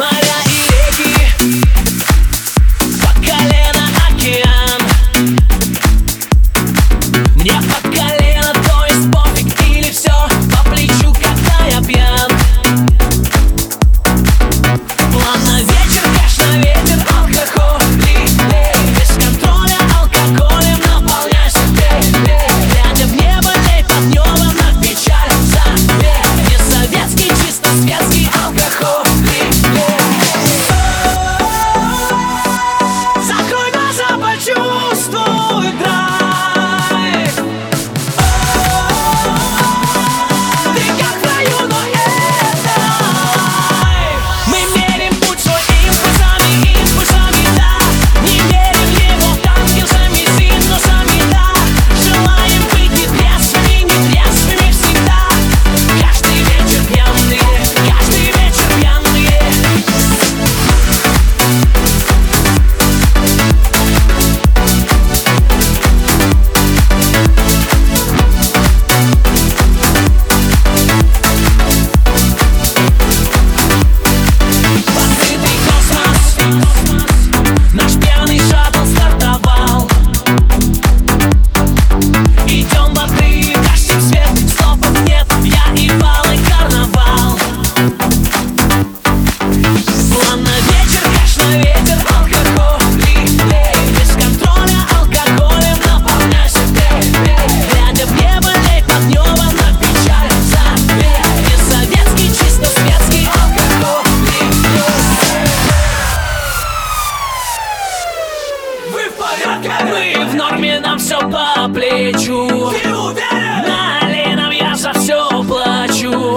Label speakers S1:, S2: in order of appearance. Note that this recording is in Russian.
S1: My по плечу. Ты уверен? На я за все плачу.